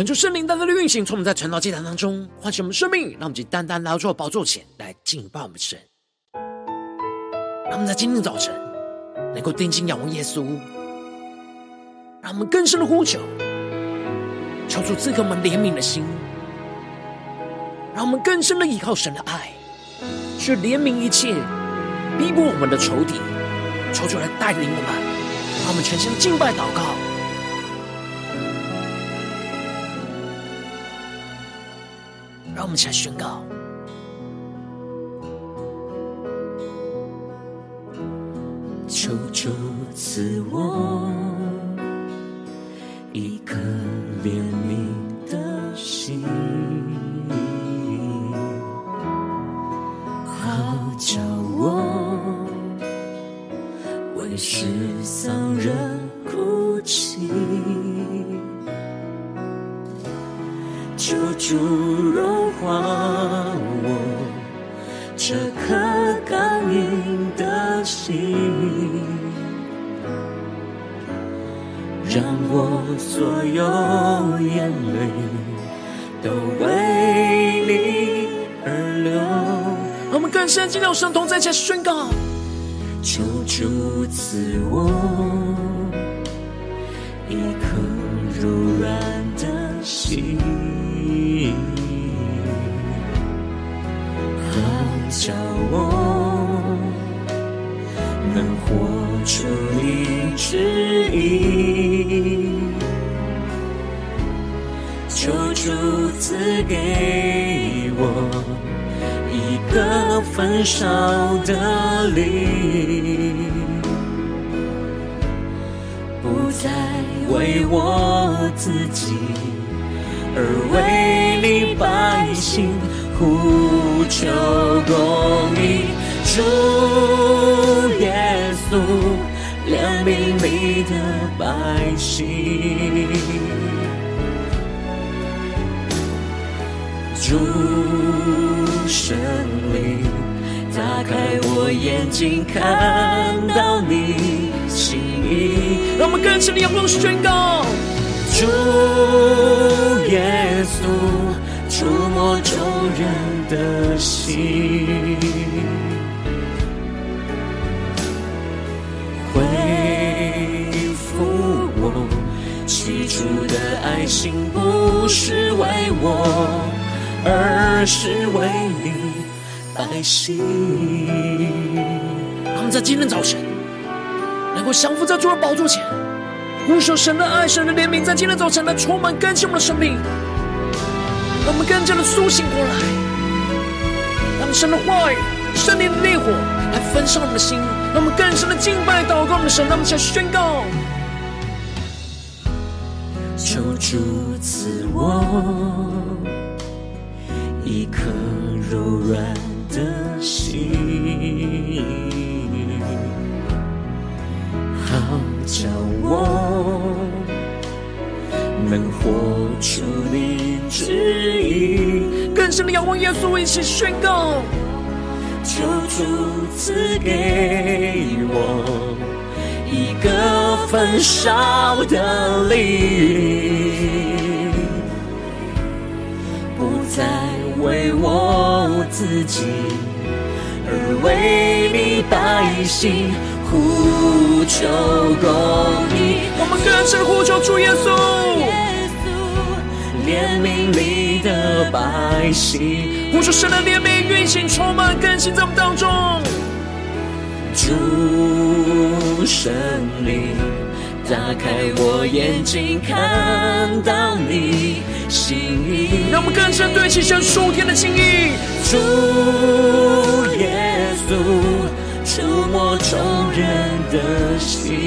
恳求圣灵单单的运行，从我们在晨祷祭坛当中唤醒我们生命，让我们以单单来到宝座前来敬拜我们神。让我们在今天早晨能够定睛仰望耶稣，让我们更深的呼求，求主赐给我们怜悯的心，让我们更深的依靠神的爱，去怜悯一切逼迫我们的仇敌，求主来带领我们，让我们全心敬拜祷告。们一起来宣告：求主赐我一颗怜悯的心，好叫我为失丧人我们更深进入到神同在一起宣告：求主赐我少的灵，不再为我自己，而为你百姓。呼求公义，主耶稣怜悯你的百姓，主圣灵打开我眼睛，看到你心意。让我们更深的仰望宣告，主耶稣。触摸众人的心，恢复我起初的爱心，不是为我，而是为你百姓。他们在今天早晨能够降服在主的宝座前，呼求神的爱、神的怜悯，在今天早晨来充满更新我们的生命。让我们更加的苏醒过来，让神的话语、圣灵的烈火来焚烧我们的心，让我们更深的敬拜、祷告我们的神。让我们一起来宣告：求主赐我一颗柔软的心，好叫我能活出你旨意。更深的仰望耶稣，一起宣告：求主赐给我一个焚烧的灵，不再为我自己，而为你百姓呼求公义。我们更深呼求主耶稣，怜悯你的百姓，呼求神的怜悯运行，充满更新在我们当中。主神灵，打开我眼睛，看到你心意。让我们更深对齐神属天的心意。主耶稣，触摸众人的心，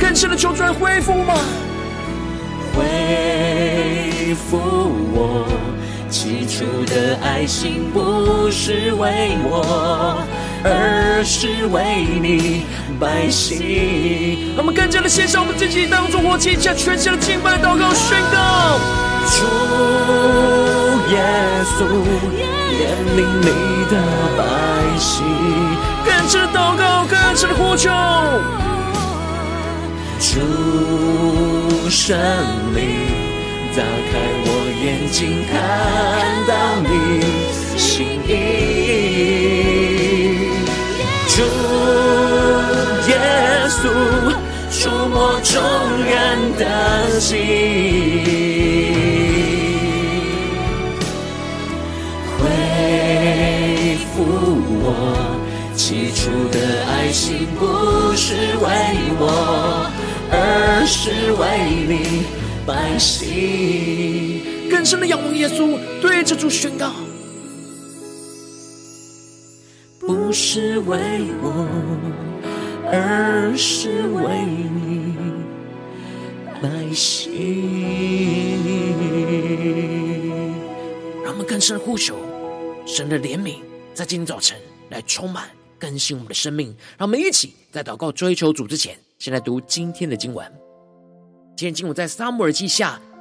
更深的求主来恢复吗？恢复我起初的爱心，不是为我。而是为你百姓。我们更加的献上我们自己，当作活祭，将全新的敬拜祷告宣告。主耶稣，怜悯你的百姓。更深祷告，更深的呼求。主圣灵，打开我眼睛，看到你心意。主耶稣，触摸众人的心，恢复我起初的爱心，不是为我，而是为你百姓。更深的仰望耶稣，对着主宣告。是为我，而是为你百姓。让我们更深呼求神的怜悯，在今天早晨来充满更新我们的生命。让我们一起在祷告追求主之前，先来读今天的经文。今天经文在撒母耳记下。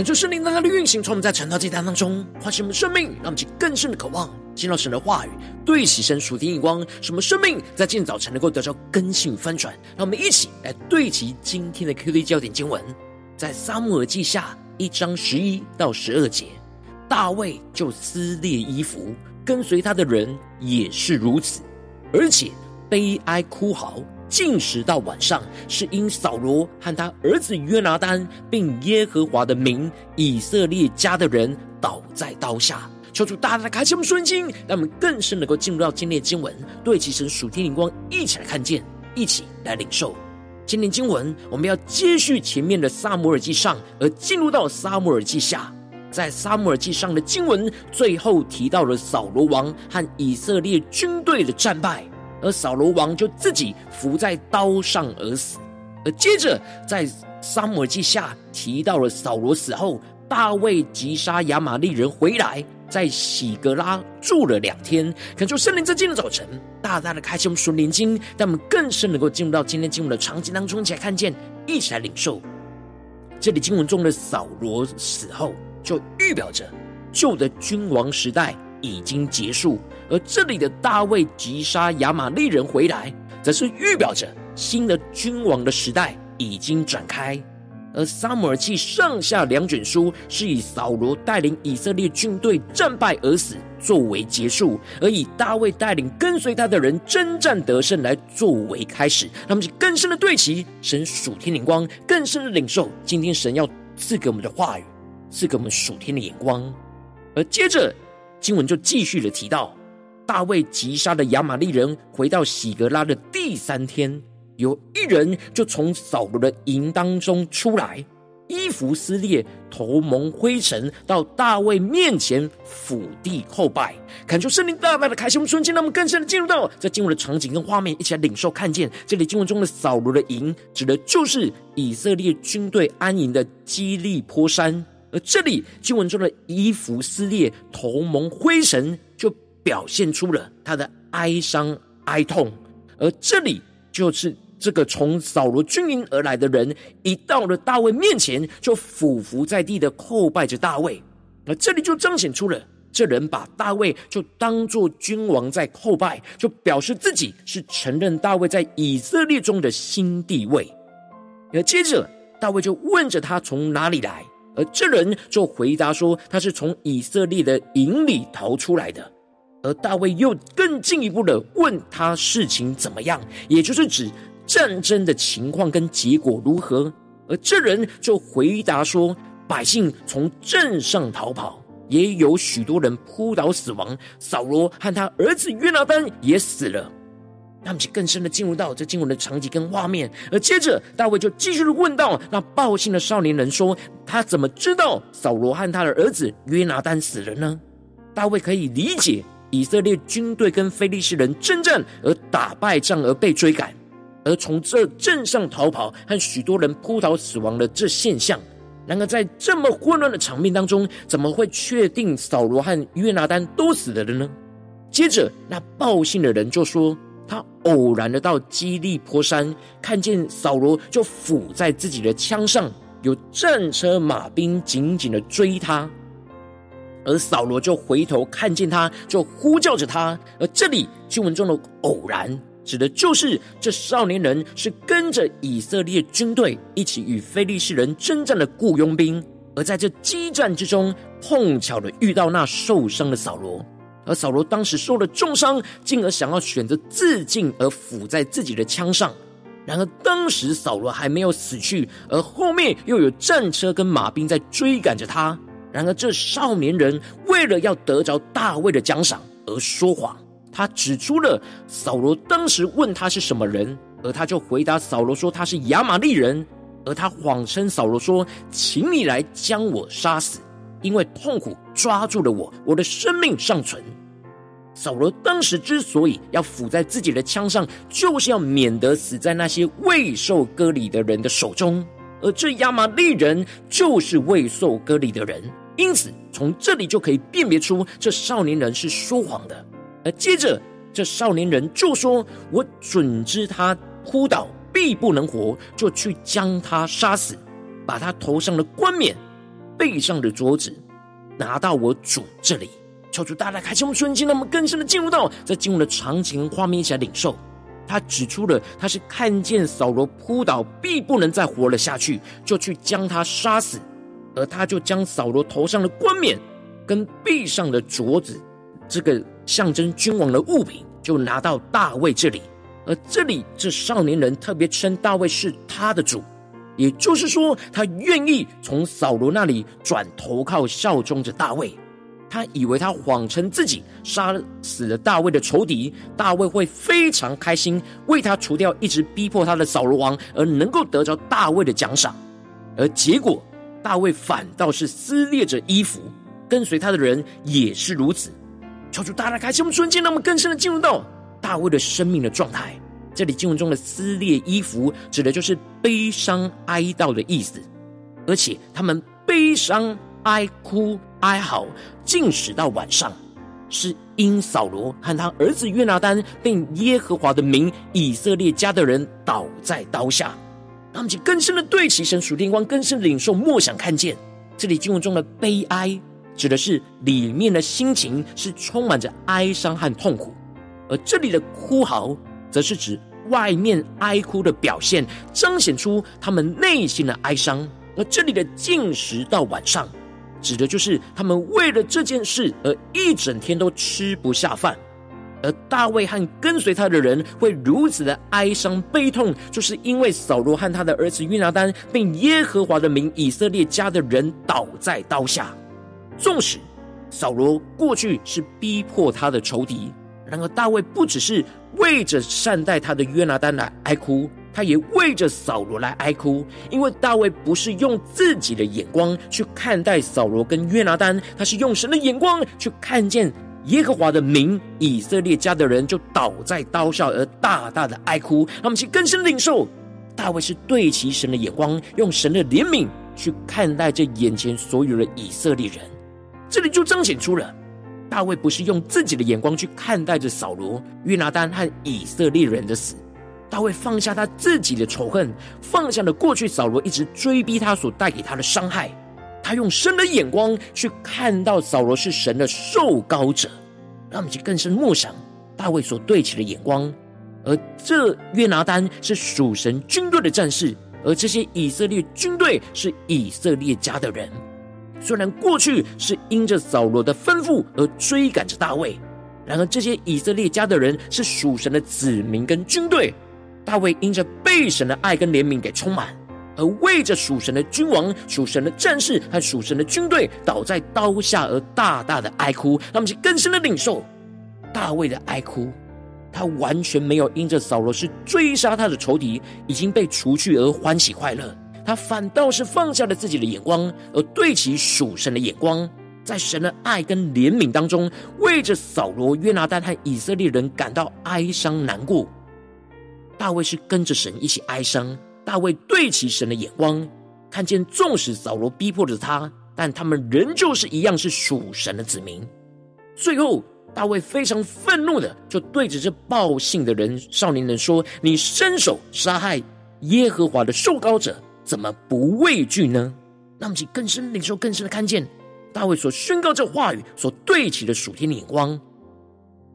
恳求圣灵在他的运行，从我们在晨祷祭坛当中唤醒我们生命，让我们去更深的渴望见到神的话语，对齐神属天眼光，什么生命在今天早晨能够得到更新翻转。让我们一起来对齐今天的 QD 焦点经文，在撒母耳记下一章十一到十二节，大卫就撕裂衣服，跟随他的人也是如此，而且悲哀哭嚎。进食到晚上，是因扫罗和他儿子约拿单，并耶和华的名以色列家的人倒在刀下。求主大大的开启我们顺心，让我们更深能够进入到今天的经文，对齐神属天灵光，一起来看见，一起来领受。今天经文我们要接续前面的撒母耳记上，而进入到撒母耳记下。在撒母耳记上的经文最后提到了扫罗王和以色列军队的战败。而扫罗王就自己伏在刀上而死，而接着在撒母耳记下提到了扫罗死后，大卫击杀亚玛力人回来，在喜格拉住了两天。恳求圣灵在今天早晨大大的开启我们属灵经，让我们更深能够进入到今天经文的场景当中，一起来看见，一起来领受。这里经文中的扫罗死后，就预表着旧的君王时代已经结束。而这里的大卫击杀亚玛力人回来，则是预表着新的君王的时代已经展开。而撒母耳记上下两卷书是以扫罗带领以色列军队战败而死作为结束，而以大卫带领跟随他的人征战得胜来作为开始。他们是更深的对齐神属天灵光，更深的领受今天神要赐给我们的话语，赐给我们属天的眼光。而接着经文就继续的提到。大卫击杀的亚玛力人回到喜格拉的第三天，有一人就从扫罗的营当中出来，衣服撕裂，头蒙灰尘，到大卫面前伏地叩拜，恳求圣灵大大的开启我们瞬间，让我们更深的进入到在进入的场景跟画面，一起来领受看见这里经文中的扫罗的营，指的就是以色列军队安营的基利波山，而这里经文中的衣服撕裂，头蒙灰尘，就。表现出了他的哀伤哀痛，而这里就是这个从扫罗军营而来的人，一到了大卫面前，就俯伏在地的叩拜着大卫。而这里就彰显出了这人把大卫就当作君王在叩拜，就表示自己是承认大卫在以色列中的新地位。而接着大卫就问着他从哪里来，而这人就回答说他是从以色列的营里逃出来的。而大卫又更进一步的问他事情怎么样，也就是指战争的情况跟结果如何。而这人就回答说：百姓从镇上逃跑，也有许多人扑倒死亡。扫罗和他儿子约拿单也死了。他们就更深的进入到这经文的场景跟画面。而接着大卫就继续的问到那报信的少年人说：他怎么知道扫罗和他的儿子约拿单死了呢？大卫可以理解。以色列军队跟非利士人征战而打败仗而被追赶，而从这镇上逃跑和许多人扑倒死亡的这现象。然而在这么混乱的场面当中，怎么会确定扫罗和约拿单都死了的呢？接着那报信的人就说，他偶然的到基利波山，看见扫罗就伏在自己的枪上，有战车马兵紧紧的追他。而扫罗就回头看见他，就呼叫着他。而这里经文中的偶然，指的就是这少年人是跟着以色列军队一起与非利士人征战的雇佣兵，而在这激战之中，碰巧的遇到那受伤的扫罗。而扫罗当时受了重伤，进而想要选择自尽，而伏在自己的枪上。然而当时扫罗还没有死去，而后面又有战车跟马兵在追赶着他。然而，这少年人为了要得着大卫的奖赏而说谎。他指出了扫罗当时问他是什么人，而他就回答扫罗说他是亚玛力人。而他谎称扫罗说：“请你来将我杀死，因为痛苦抓住了我，我的生命尚存。”扫罗当时之所以要伏在自己的枪上，就是要免得死在那些未受割礼的人的手中。而这亚玛力人就是未受割礼的人。因此，从这里就可以辨别出这少年人是说谎的。而接着，这少年人就说：“我准知他扑倒必不能活，就去将他杀死，把他头上的冠冕背上的镯子拿到我主这里。求主大大开启我们瞬间，让我们更深的进入到在进入的场景画面一起来领受。他指出了他是看见扫罗扑倒，必不能再活了下去，就去将他杀死。而他就将扫罗头上的冠冕跟臂上的镯子，这个象征君王的物品，就拿到大卫这里。而这里这少年人特别称大卫是他的主，也就是说，他愿意从扫罗那里转投靠效忠着大卫。他以为他谎称自己杀死了大卫的仇敌，大卫会非常开心，为他除掉一直逼迫他的扫罗王，而能够得着大卫的奖赏。而结果，大卫反倒是撕裂着衣服，跟随他的人也是如此。求主大大开启我们瞬间，让我们更深的进入到大卫的生命的状态。这里经文中的撕裂衣服，指的就是悲伤哀悼的意思，而且他们悲伤哀哭。哀嚎，禁食到晚上，是因扫罗和他儿子约拿单并耶和华的名以色列家的人倒在刀下。他们就更深的对齐神属天光，更深的领受默想看见。这里经文中的悲哀，指的是里面的心情是充满着哀伤和痛苦；而这里的哭嚎，则是指外面哀哭的表现，彰显出他们内心的哀伤。而这里的进食到晚上。指的就是他们为了这件事而一整天都吃不下饭，而大卫和跟随他的人会如此的哀伤悲痛，就是因为扫罗和他的儿子约拿单，并耶和华的名以色列家的人倒在刀下。纵使扫罗过去是逼迫他的仇敌，然而大卫不只是为着善待他的约拿单来哀哭。他也为着扫罗来哀哭，因为大卫不是用自己的眼光去看待扫罗跟约拿单，他是用神的眼光去看见耶和华的名，以色列家的人就倒在刀下，而大大的哀哭。他们去更深领受，大卫是对齐神的眼光，用神的怜悯去看待这眼前所有的以色列人。这里就彰显出了大卫不是用自己的眼光去看待着扫罗、约拿单和以色列人的死。大卫放下他自己的仇恨，放下了过去扫罗一直追逼他所带给他的伤害。他用神的眼光去看到扫罗是神的受膏者，让我们去更深默想大卫所对齐的眼光。而这约拿单是属神军队的战士，而这些以色列军队是以色列家的人。虽然过去是因着扫罗的吩咐而追赶着大卫，然而这些以色列家的人是属神的子民跟军队。大卫因着被神的爱跟怜悯给充满，而为着属神的君王、属神的战士和属神的军队倒在刀下而大大的哀哭。他们是更深的领受大卫的哀哭，他完全没有因着扫罗是追杀他的仇敌已经被除去而欢喜快乐，他反倒是放下了自己的眼光，而对齐属神的眼光，在神的爱跟怜悯当中，为着扫罗、约拿单和以色列人感到哀伤难过。大卫是跟着神一起哀伤。大卫对齐神的眼光，看见纵使扫罗逼迫着他，但他们仍旧是一样是属神的子民。最后，大卫非常愤怒的就对着这报信的人少年人说：“你伸手杀害耶和华的受膏者，怎么不畏惧呢？”那么，请更深领受、更深的看见大卫所宣告这话语所对齐的属天的眼光。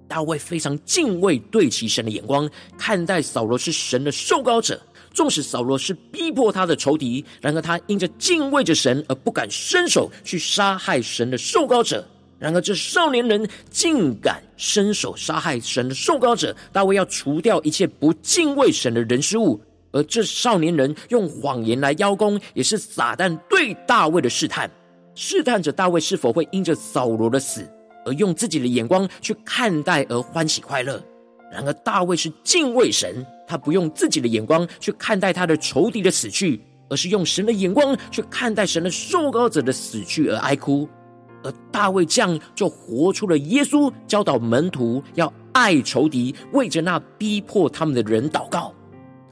大卫非常敬畏对齐神的眼光，看待扫罗是神的受膏者。纵使扫罗是逼迫他的仇敌，然而他因着敬畏着神而不敢伸手去杀害神的受膏者。然而这少年人竟敢伸手杀害神的受膏者。大卫要除掉一切不敬畏神的人事物，而这少年人用谎言来邀功，也是撒旦对大卫的试探，试探着大卫是否会因着扫罗的死。而用自己的眼光去看待而欢喜快乐。然而大卫是敬畏神，他不用自己的眼光去看待他的仇敌的死去，而是用神的眼光去看待神的受膏者的死去而哀哭。而大卫这样就活出了耶稣教导门徒要爱仇敌，为着那逼迫他们的人祷告。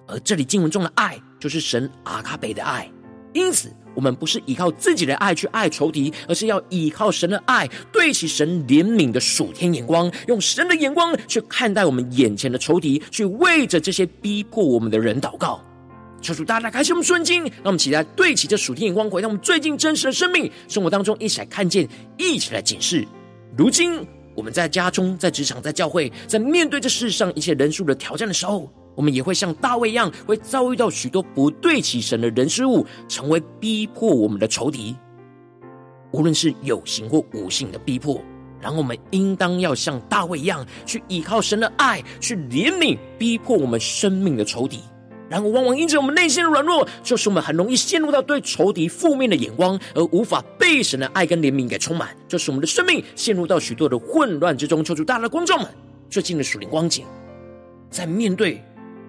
而这里经文中的爱，就是神阿卡贝的爱。因此，我们不是依靠自己的爱去爱仇敌，而是要依靠神的爱，对齐神怜悯的属天眼光，用神的眼光去看待我们眼前的仇敌，去为着这些逼迫我们的人祷告。求主大大开启我们顺境，让我们起来对齐这属天眼光，回到我们最近真实的生命生活当中，一起来看见，一起来警示。如今我们在家中、在职场、在教会，在面对这世上一切人数的挑战的时候，我们也会像大卫一样，会遭遇到许多不对齐神的人事物，成为逼迫我们的仇敌。无论是有形或无形的逼迫。然后我们应当要像大卫一样，去依靠神的爱，去怜悯逼迫我们生命的仇敌。然后往往因着我们内心的软弱，就是我们很容易陷入到对仇敌负面的眼光，而无法被神的爱跟怜悯给充满，就是我们的生命陷入到许多的混乱之中。求主大的光照们，最近的属灵光景，在面对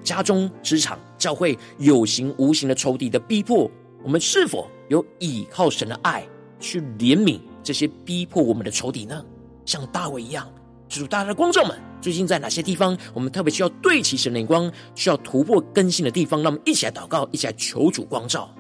家中、职场、教会有形无形的仇敌的逼迫，我们是否有倚靠神的爱去怜悯这些逼迫我们的仇敌呢？像大卫一样，主大家的光照们，最近在哪些地方，我们特别需要对齐神的眼光，需要突破更新的地方？让我们一起来祷告，一起来求主光照。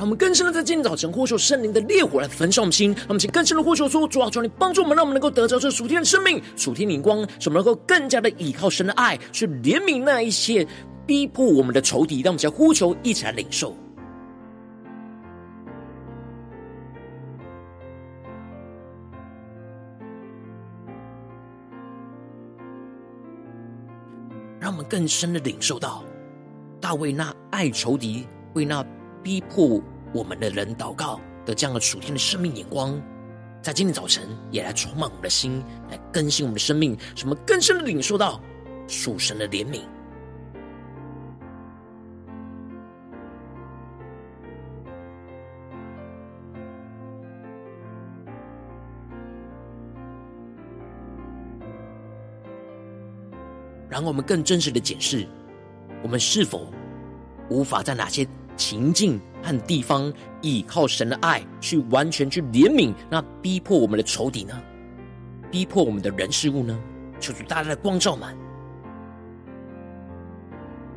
让我们更深的在今天早晨呼求圣灵的烈火来焚烧我们心，让我们请更深的呼求说：主啊，求你帮助我们，让我们能够得着这属天的生命、属天灵光，使我们能够更加的依靠神的爱，去怜悯那一些逼迫我们的仇敌。让我们将呼求一起来领受。让我们更深的领受到大卫那爱仇敌、为那逼迫我们的人祷告的这样的属天的生命眼光，在今天早晨也来充满我们的心，来更新我们的生命，使我们更深的领受到属神的怜悯。然后我们更真实的检视，我们是否无法在哪些情境和地方，依靠神的爱，去完全去怜悯那逼迫我们的仇敌呢？逼迫我们的人事物呢？求主大大的光照们，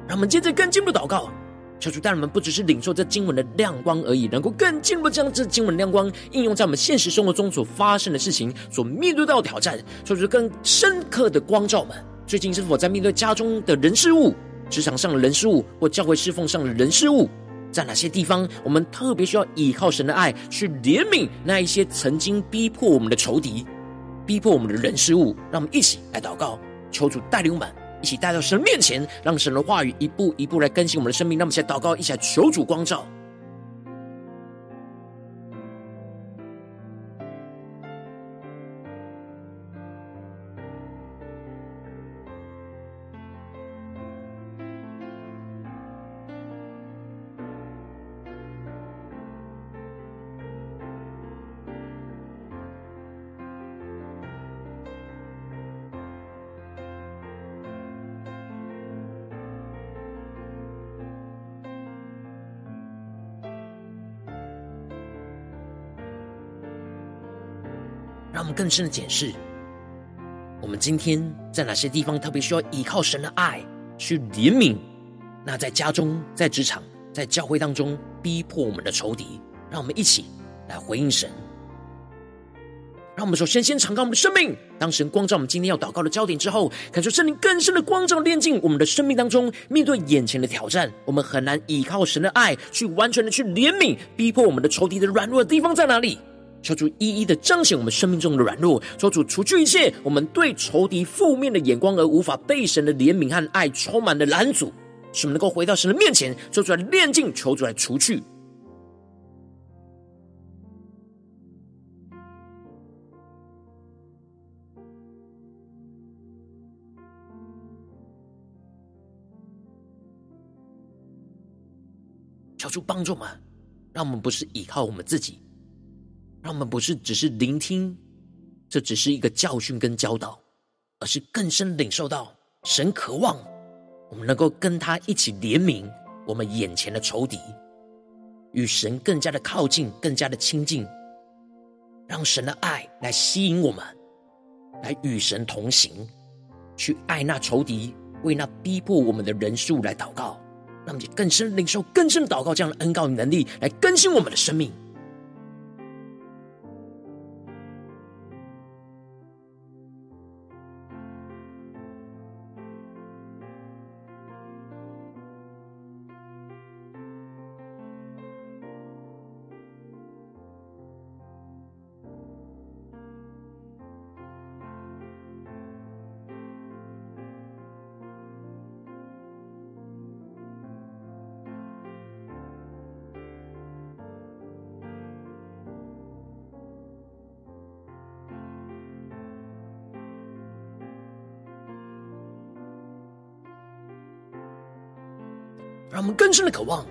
让我们接着更进一步祷告，求主带我们不只是领受这经文的亮光而已，能够更进一步将这经文亮光应用在我们现实生活中所发生的事情，所面对到的挑战，求主更深刻的光照们。最近是否在面对家中的人事物、职场上的人事物，或教会侍奉上的人事物？在哪些地方，我们特别需要依靠神的爱，去怜悯那一些曾经逼迫我们的仇敌、逼迫我们的人事物？让我们一起来祷告，求主带领我们一起带到神面前，让神的话语一步一步来更新我们的生命。让我们一起来祷告，一起来求主光照。更深的检视，我们今天在哪些地方特别需要依靠神的爱去怜悯？那在家中、在职场、在教会当中逼迫我们的仇敌，让我们一起来回应神。让我们首先先敞开我们的生命，当神光照我们今天要祷告的焦点之后，感受圣灵更深的光照炼净我们的生命当中。面对眼前的挑战，我们很难依靠神的爱去完全的去怜悯、逼迫我们的仇敌的软弱的地方在哪里？求主一一的彰显我们生命中的软弱，求主除去一切我们对仇敌负面的眼光而无法被神的怜悯和爱充满的拦阻，使我们能够回到神的面前，求主来炼净，求主来除去。求主帮助我们，让我们不是依靠我们自己，让我们不是只是聆听，这只是一个教训跟教导，而是更深领受到神渴望我们能够跟他一起怜悯我们眼前的仇敌，与神更加的靠近，更加的亲近，让神的爱来吸引我们，来与神同行，去爱那仇敌，为那逼迫我们的人数来祷告。让我们更深领受、更深祷告这样的恩膏与能力，来更新我们的生命。让我们更深的渴望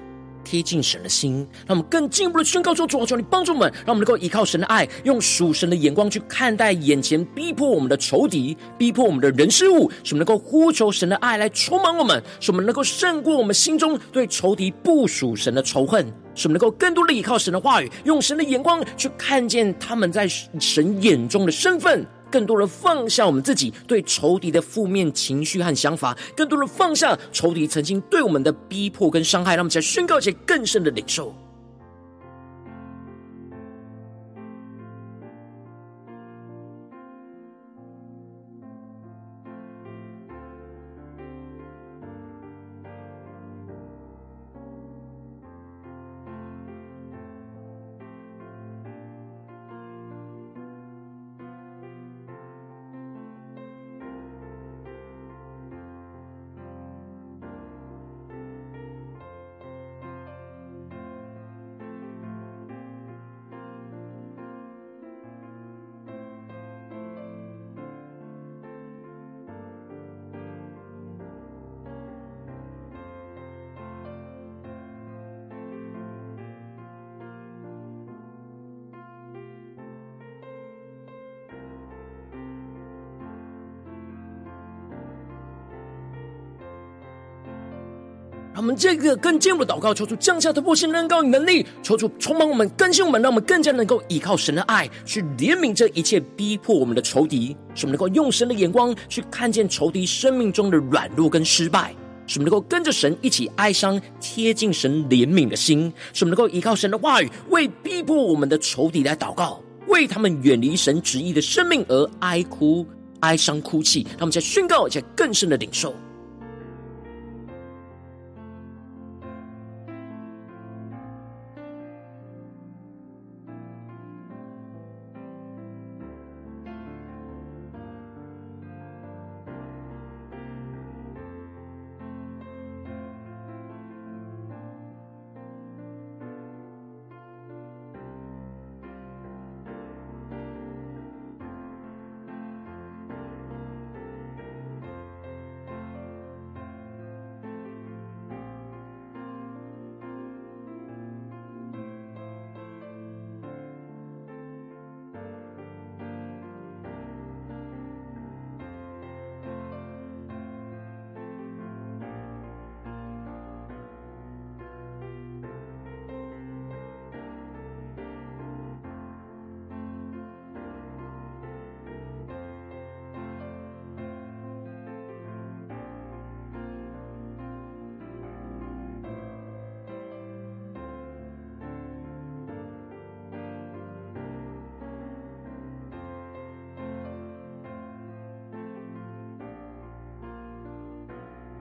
贴近神的心，让我们更进一步的宣告说：主啊，求你帮助我们，让我们能够依靠神的爱，用属神的眼光去看待眼前逼迫我们的仇敌、逼迫我们的人事物，使我们能够呼求神的爱来充满我们，使我们能够胜过我们心中对仇敌不属神的仇恨，使我们能够更多的依靠神的话语，用神的眼光去看见他们在神眼中的身份。更多人放下我们自己对仇敌的负面情绪和想法，更多的放下仇敌曾经对我们的逼迫跟伤害，让我们再宣告一些更深的领受。我们这个更进一步的祷告，求主降下突破性恩膏与能力，求主充满我们，更新我们，让我们更加能够依靠神的爱，去怜悯这一切逼迫我们的仇敌，使我们能够用神的眼光去看见仇敌生命中的软弱跟失败，使我们能够跟着神一起哀伤，贴近神怜悯的心，使我们能够依靠神的话语，为逼迫我们的仇敌来祷告，为他们远离神旨意的生命而哀哭、哀伤、哭泣。让我们在宣告，再更深的领受。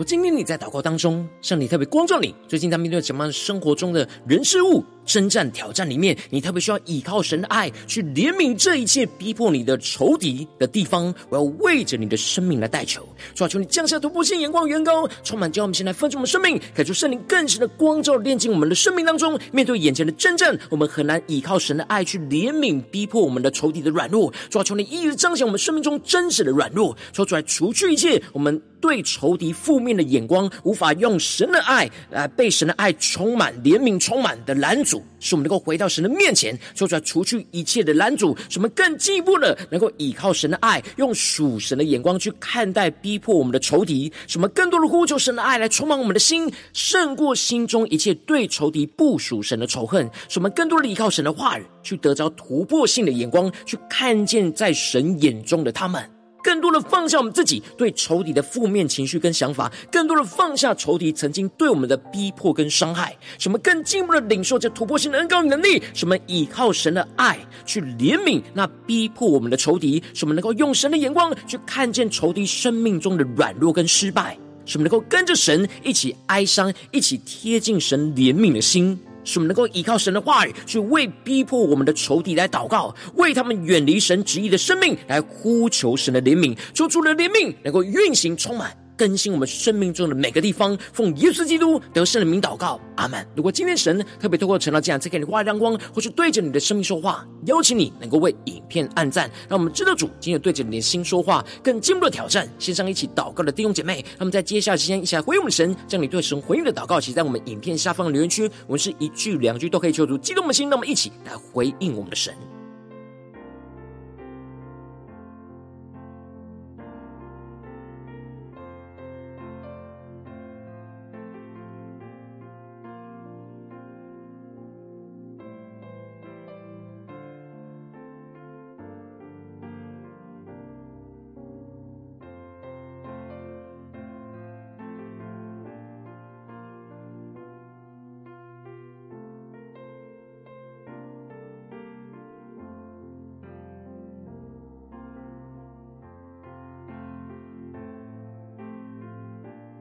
我今天你在祷告当中，上帝特别光照你。最近在面对什么样生活中的人事物征战挑战里面，你特别需要依靠神的爱去怜悯这一切逼迫你的仇敌的地方。我要为着你的生命来代求，主啊，求你降下突破性眼光，远高充满，叫我们先来分出我们生命，开出圣灵更深的光照，炼净我们的生命当中。面对眼前的征战，我们很难依靠神的爱去怜悯逼迫我们的仇敌的软弱。主啊，求你一直彰显我们生命中真实的软弱，说出来除去一切我们对仇敌负面的眼光，无法用神的爱来被神的爱充满、怜悯充满的拦阻，使我们能够回到神的面前，说出来除去一切的拦阻，使我们更进一步的能够依靠神的爱，用属神的眼光去看待逼迫我们的仇敌，使我们更多的呼求神的爱来充满我们的心，胜过心中一切对仇敌不属神的仇恨，使我们更多的依靠神的话语，去得着突破性的眼光，去看见在神眼中的他们。更多的放下我们自己对仇敌的负面情绪跟想法，更多的放下仇敌曾经对我们的逼迫跟伤害，什么更进一步的领受这突破性的恩膏与能力，什么依靠神的爱去怜悯那逼迫我们的仇敌，什么能够用神的眼光去看见仇敌生命中的软弱跟失败，什么能够跟着神一起哀伤，一起贴近神怜悯的心。使我们能够依靠神的话语，去为逼迫我们的仇敌来祷告，为他们远离神旨意的生命来呼求神的怜悯，求主的怜悯能够运行充满。更新我们生命中的每个地方，奉耶稣基督得胜的名祷告，阿门。如果今天神特别透过晨祷这样，赐给你话语亮光，或是对着你的生命说话，邀请你能够为影片按赞，让我们知道主今天对着你的心说话，更进一步的挑战。线上一起祷告的弟兄姐妹，那么在接下来时间一起来回应我们的神，将你对神回应的祷告写在我们影片下方的留言区，我们是一句两句都可以求主激动的心，那么一起来回应我们的神。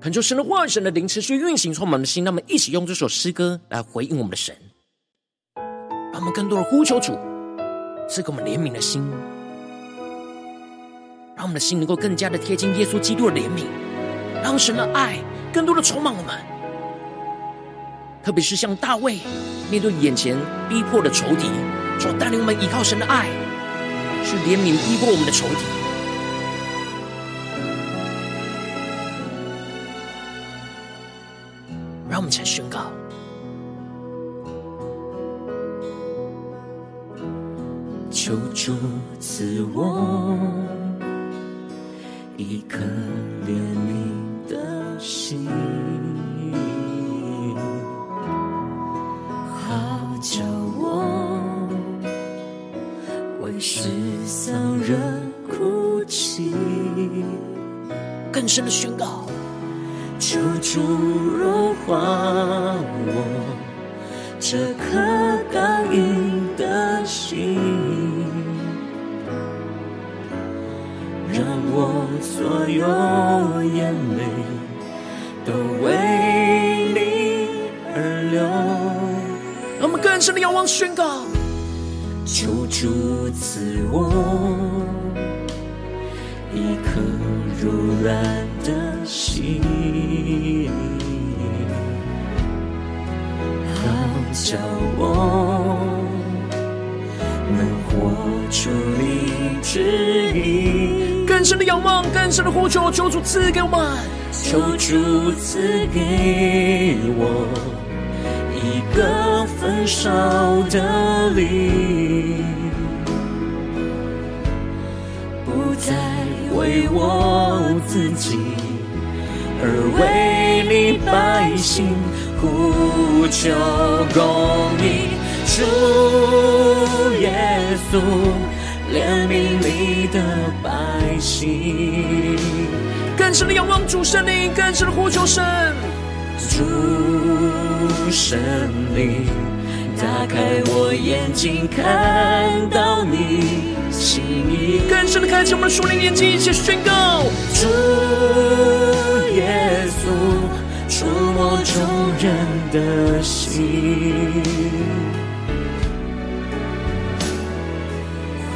恳求神的话语、神的灵持续运行，充满我们的心。让我们一起用这首诗歌来回应我们的神，让我们更多的呼求主赐给我们怜悯的心，让我们的心能够更加的贴近耶稣基督的怜悯，让神的爱更多的充满我们。特别是像大卫面对眼前逼迫的仇敌，主带领我们依靠神的爱去怜悯逼迫我们的仇敌。为失丧人哭泣，更深的宣告。求主融化我这颗刚硬的心，让我所有眼泪都为你而流。让我们更深的仰望宣告，求主赐我一颗柔软的心，好叫我能活出你旨意。更深的仰望，更深的呼求，求主赐给我，求主赐给我一个焚烧的灵，为我自己，而为你百姓呼求公义。主耶稣，怜悯你的百姓。更深的仰望主圣灵，更深的呼求神，主圣灵，打开我眼睛，看到你心意。更深的开启我们属灵眼睛，一起宣告：主耶稣，触摸众人的心，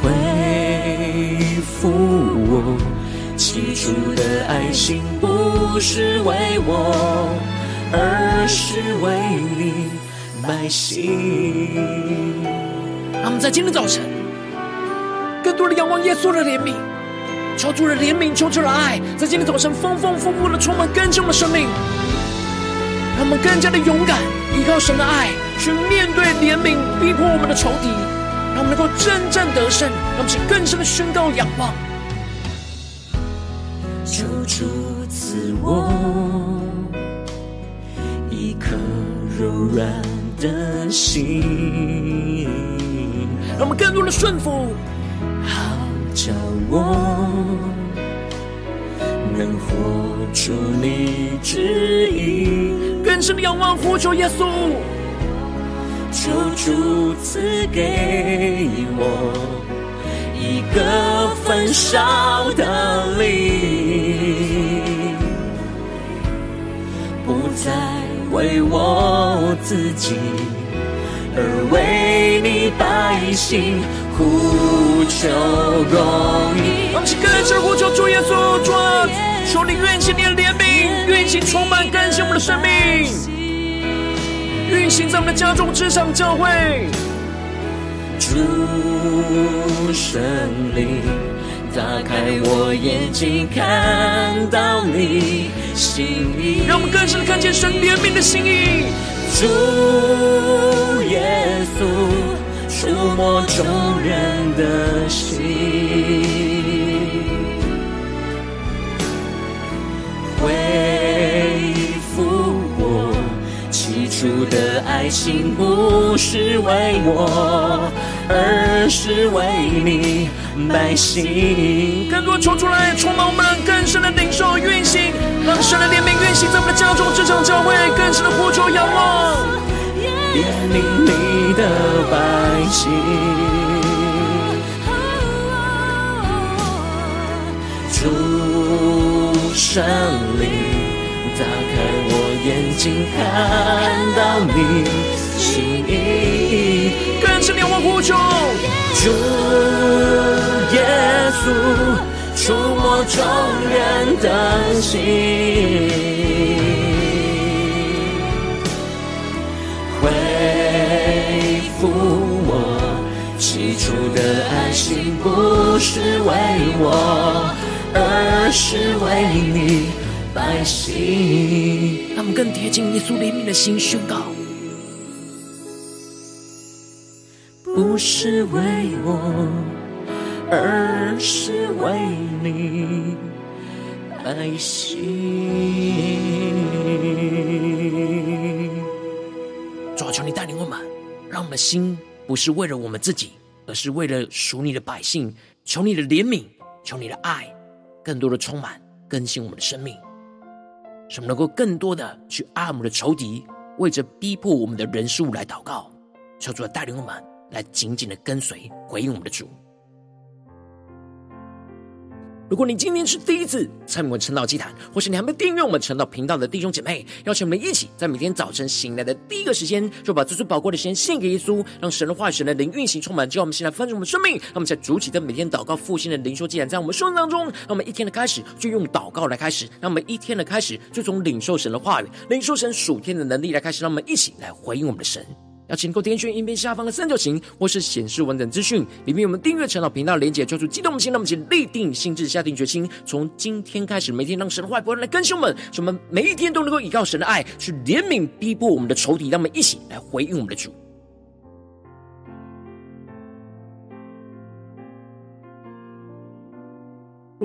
恢复我。起初的爱心，不是为我，而是为你。百姓。让我们在今天早晨，更多的仰望耶稣的怜悯，求主的怜悯，求主的爱，在今天早晨丰丰富富的充满更新的生命，让我们更加的勇敢，依靠神的爱去面对怜悯逼迫我们的仇敌，让我们能够真正得胜，让我们去更深的宣告仰望。求主赐我一颗柔软的心，让我们更多的顺服，好叫我能活出你旨意。更深的仰望呼求耶稣，求主赐给我一个焚烧的灵，不再为我自己，而为你百姓呼求公义。让我们更深的呼求主耶稣，主啊，求你运行你的怜悯，运行充满更新我们的生命，运行在我们的家中、职场、教会。主圣灵，打开我眼睛，看到你心意。让我们更深的看见神怜悯的心意。主耶稣，触摸众人的心，恢复我起初的爱情，不是为我，而是为你百姓。更多求出来，充满我们更深的领受运行，让神的怜悯运行在我们的家中、职场、教会，更深的呼求仰望，怜悯你的百姓。主圣灵，打开我眼睛，看到你心意。更深的仰望呼求，主耶稣，触摸众人的心，恢复我起初的爱心，不是为我，而是为你百姓。让我们更贴近耶稣怜悯的心，宣告。不是为我，而是为你百姓。主啊，求你带领我们，让我们的心不是为了我们自己，而是为了属你的百姓。求你的怜悯，求你的爱，更多的充满更新我们的生命。使我们能够更多的去爱我们的仇敌，为着逼迫我们的人事物来祷告，求主来带领我们来紧紧的跟随回应我们的主。如果你今天是第一次参与我们晨祷祭坛，或是你还没订阅我们晨祷频道的弟兄姐妹，邀请我们一起在每天早晨醒来的第一个时间，就把这最宝贵的时间献给耶稣，让神的话语、神的灵运行充满，只要我们现在分盛我们生命。让我们在主起的每天祷告复兴的灵修祭坛，在我们生命当中，让我们一天的开始就用祷告来开始，让我们一天的开始就从领受神的话语、领受神属天的能力来开始，让我们一起来回应我们的神。要请够点选影片下方的三角形，或是显示完整资讯，里面有我们订阅陈老频道连结，就是激动的心，那么请立定心志，下定决心，从今天开始，每天让神的话语来更新我们，使我们每一天都能够依靠神的爱，去怜悯逼迫我们的仇敌，让我们一起来回应我们的主。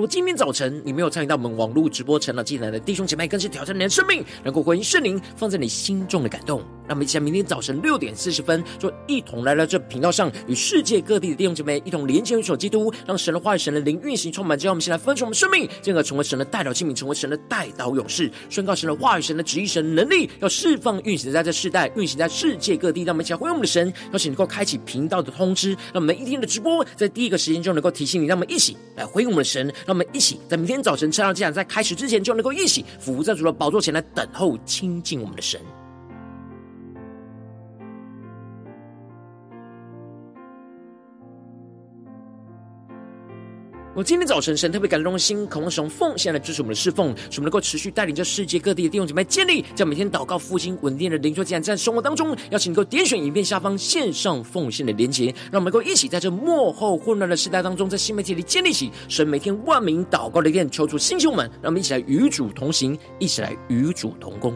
如果今天早晨你没有参与到我们网络直播成了进来的弟兄姐妹，更是挑战你的生命，能够回应圣灵放在你心中的感动。让我们一起在明天早晨六点四十分，就一同来到这频道上，与世界各地的弟兄姐妹一同连接、与主基督，让神的话语、神的灵运行充满。只要我们先来分盛我们生命，进而成为神的代表器皿，成为神的代祷勇士，宣告神的话语、神的旨意、神的能力，要释放运行在这世代，运行在世界各地。让我们一起来回应我们的神，邀请能够开启频道的通知，让我们一天的直播在第一个时间就能够提醒你。让我们一起来回应我们的神，让我们一起在明天早晨晨祷祭坛在开始之前，就能够一起伏在主的宝座前来等候亲近我们的神。我今天早晨，神特别感动的心，渴望使用奉献来支持我们的侍奉，使我们能够持续带领着世界各地的弟兄姐妹建立，在每天祷告复兴稳定的灵修祭坛在生活当中。邀请你能够点选影片下方线上奉献的连结，让我们能够一起在这幕后混乱的时代当中，在新媒体里建立起神每天万名祷告的殿，求主兴起我们，让我们一起来与主同行，一起来与主同工。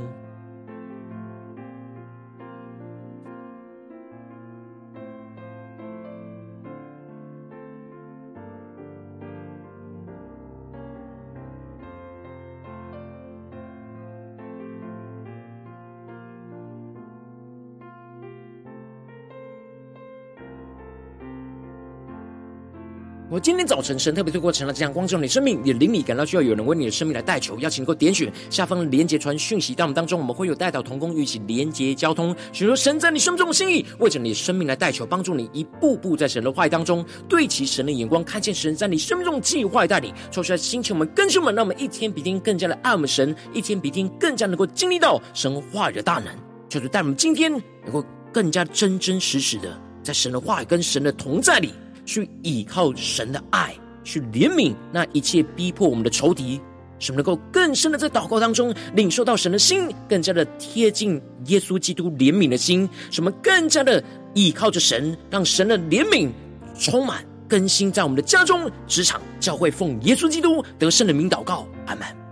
我今天早晨，神特别透过晨祷这样光照你生命，你的灵里感到需要有人为你的生命来代求，邀请你能够点选下方的连结传讯息到我们当中，我们会有代祷同工与一起连结交通，寻求神在你生命中的心意，为着你的生命来代求，帮助你一步步在神的话语当中对齐神的眼光，看见神在你生命中的计划带领，说出来兴起我们更新我们，让我们一天比一天更加的爱我们神，一天比一天更加能够经历到神话语的大能，就是带我们今天能够更加真真实实的在神的话语跟神的同在里。去倚靠神的爱，去怜悯那一切逼迫我们的仇敌，使我们能够更深的在祷告当中领受到神的心，更加的贴近耶稣基督怜悯的心，使我们更加的倚靠着神，让神的怜悯充满更新在我们的家中、职场、教会，奉耶稣基督得胜的名祷告，阿门。